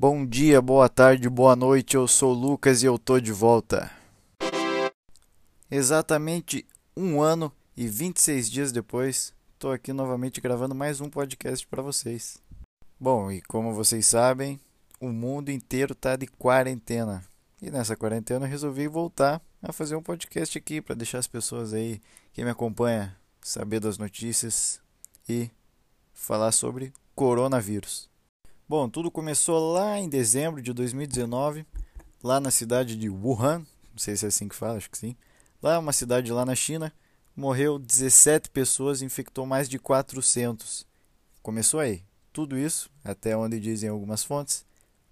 Bom dia, boa tarde, boa noite. Eu sou Lucas e eu tô de volta. Exatamente um ano e 26 dias depois, tô aqui novamente gravando mais um podcast para vocês. Bom, e como vocês sabem, o mundo inteiro tá de quarentena. E nessa quarentena eu resolvi voltar a fazer um podcast aqui para deixar as pessoas aí, quem me acompanha, saber das notícias e falar sobre coronavírus. Bom, tudo começou lá em dezembro de 2019, lá na cidade de Wuhan, não sei se é assim que fala, acho que sim. Lá é uma cidade lá na China, morreu 17 pessoas, infectou mais de 400. Começou aí. Tudo isso, até onde dizem algumas fontes,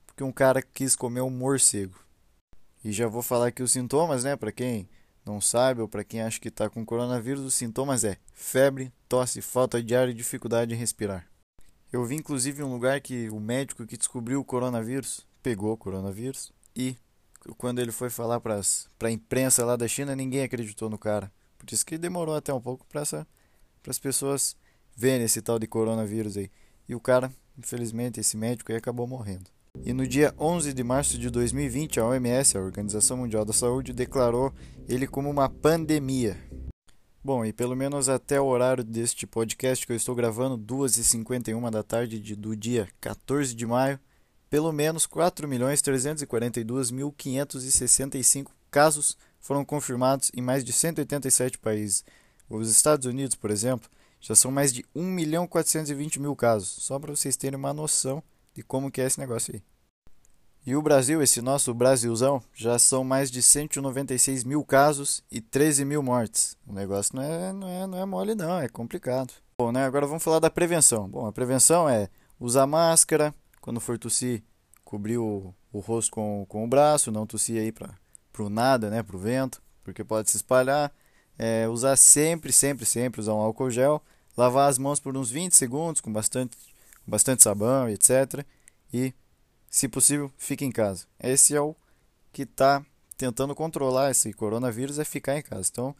porque um cara quis comer um morcego. E já vou falar aqui os sintomas, né, para quem não sabe ou para quem acha que está com coronavírus, os sintomas é febre, tosse, falta de ar e dificuldade em respirar. Eu vi inclusive um lugar que o médico que descobriu o coronavírus pegou o coronavírus e quando ele foi falar para a imprensa lá da China, ninguém acreditou no cara. Por isso que demorou até um pouco para as pessoas verem esse tal de coronavírus aí. E o cara, infelizmente, esse médico aí acabou morrendo. E no dia 11 de março de 2020, a OMS, a Organização Mundial da Saúde, declarou ele como uma pandemia. Bom, e pelo menos até o horário deste podcast que eu estou gravando, 2h51 da tarde de, do dia 14 de maio, pelo menos 4.342.565 casos foram confirmados em mais de 187 países. Os Estados Unidos, por exemplo, já são mais de 1.420.000 casos, só para vocês terem uma noção de como que é esse negócio aí. E o Brasil, esse nosso Brasilzão, já são mais de 196 mil casos e 13 mil mortes. O negócio não é, não é, não é mole não, é complicado. Bom, né, agora vamos falar da prevenção. Bom, a prevenção é usar máscara, quando for tossir, cobrir o, o rosto com, com o braço, não tossir aí para o nada, né, para o vento, porque pode se espalhar. É, usar sempre, sempre, sempre usar um álcool gel. Lavar as mãos por uns 20 segundos com bastante, bastante sabão, etc. E se possível, fique em casa. Esse é o que está tentando controlar esse coronavírus, é ficar em casa. Então,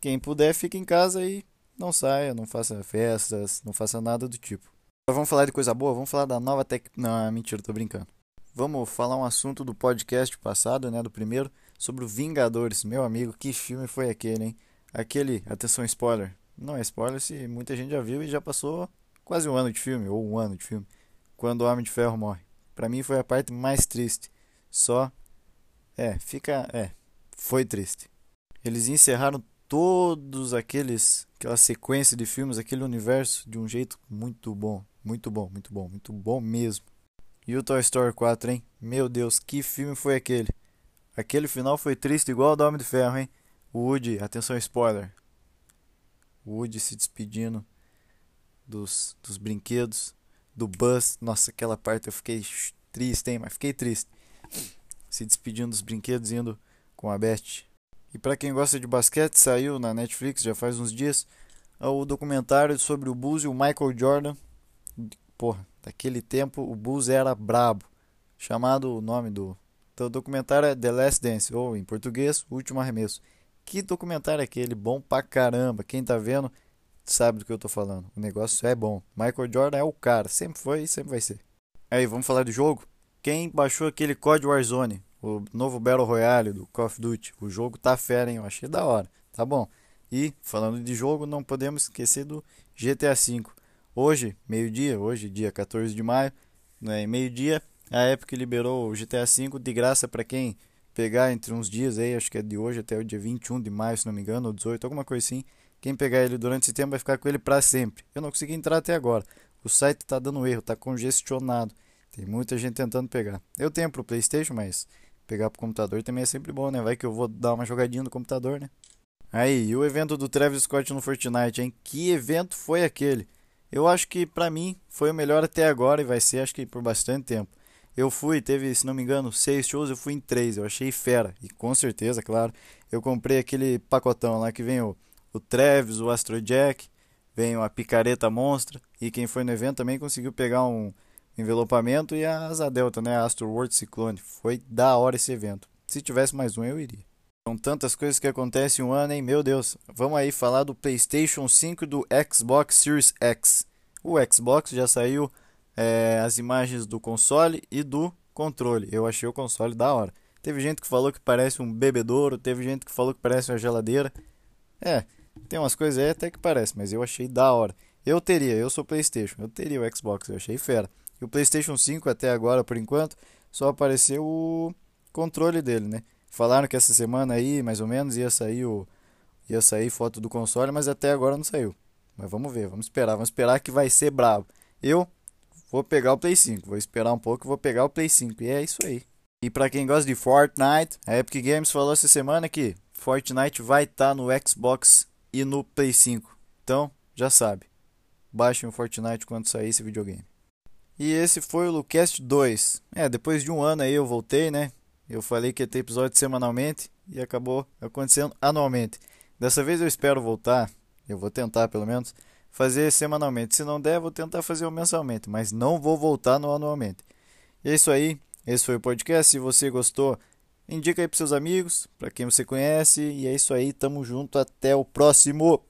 quem puder, fique em casa e não saia, não faça festas, não faça nada do tipo. vamos falar de coisa boa, vamos falar da nova tec... Não, mentira, tô brincando. Vamos falar um assunto do podcast passado, né, do primeiro, sobre o Vingadores. Meu amigo, que filme foi aquele, hein? Aquele, atenção spoiler. Não é spoiler se muita gente já viu e já passou quase um ano de filme, ou um ano de filme, quando o Homem de Ferro morre. Para mim foi a parte mais triste. Só é, fica, é, foi triste. Eles encerraram todos aqueles aquela sequência de filmes, aquele universo de um jeito muito bom, muito bom, muito bom, muito bom mesmo. E o Toy Story 4, hein? Meu Deus, que filme foi aquele? Aquele final foi triste igual o do Homem de Ferro, hein? Woody, atenção spoiler. Woody se despedindo dos, dos brinquedos do Buzz. Nossa, aquela parte eu fiquei triste, hein? Mas fiquei triste. Se despedindo dos brinquedos, indo com a Beth. E para quem gosta de basquete, saiu na Netflix já faz uns dias o documentário sobre o Bulls e o Michael Jordan. Porra, daquele tempo o Bulls era brabo. Chamado o nome do, do documentário é The Last Dance, ou em português, O Último Arremesso. Que documentário é aquele? Bom pra caramba. Quem tá vendo sabe do que eu tô falando. O negócio é bom. Michael Jordan é o cara, sempre foi e sempre vai ser. Aí, vamos falar do jogo? Quem baixou aquele COD Warzone, o novo Battle Royale do Call of Duty, o jogo tá fera, hein? Eu achei da hora. Tá bom. E, falando de jogo, não podemos esquecer do GTA V. Hoje, meio-dia, hoje, dia 14 de maio, né, meio-dia, a Epic liberou o GTA V de graça para quem pegar entre uns dias aí, acho que é de hoje até o dia 21 de maio, se não me engano, ou 18, alguma coisa assim. Quem pegar ele durante esse tempo vai ficar com ele para sempre. Eu não consegui entrar até agora. O site está dando erro, está congestionado. Tem muita gente tentando pegar. Eu tenho para o PlayStation, mas pegar para o computador também é sempre bom, né? Vai que eu vou dar uma jogadinha no computador, né? Aí, e o evento do Travis Scott no Fortnite, hein? Que evento foi aquele? Eu acho que para mim foi o melhor até agora e vai ser, acho que por bastante tempo. Eu fui, teve, se não me engano, seis shows, eu fui em três, eu achei fera. E com certeza, claro, eu comprei aquele pacotão lá que vem o o Travis, o Astrojack, vem a picareta monstra e quem foi no evento também conseguiu pegar um envelopamento e a asa delta, né, a Astro World Cyclone. Foi da hora esse evento. Se tivesse mais um, eu iria. São tantas coisas que acontecem um ano, hein? Meu Deus. Vamos aí falar do PlayStation 5 e do Xbox Series X. O Xbox já saiu é, as imagens do console e do controle. Eu achei o console da hora. Teve gente que falou que parece um bebedouro, teve gente que falou que parece uma geladeira. É, tem umas coisas aí até que parece, mas eu achei da hora. Eu teria, eu sou PlayStation, eu teria o Xbox, eu achei fera. E o PlayStation 5 até agora, por enquanto, só apareceu o controle dele, né? Falaram que essa semana aí, mais ou menos, ia sair o ia sair foto do console, mas até agora não saiu. Mas vamos ver, vamos esperar, vamos esperar que vai ser brabo. Eu vou pegar o Play 5, vou esperar um pouco e vou pegar o Play 5. E é isso aí. E para quem gosta de Fortnite, a Epic Games falou essa semana que Fortnite vai estar tá no Xbox e no Play 5. Então, já sabe. Baixem o Fortnite quando sair esse videogame. E esse foi o Lucast 2. É, depois de um ano aí eu voltei, né? Eu falei que ia ter episódio semanalmente e acabou acontecendo anualmente. Dessa vez eu espero voltar, eu vou tentar pelo menos, fazer semanalmente. Se não der, vou tentar fazer mensalmente, mas não vou voltar no anualmente. E é isso aí. Esse foi o podcast. Se você gostou, indica aí para seus amigos, para quem você conhece. E é isso aí. Tamo junto. Até o próximo.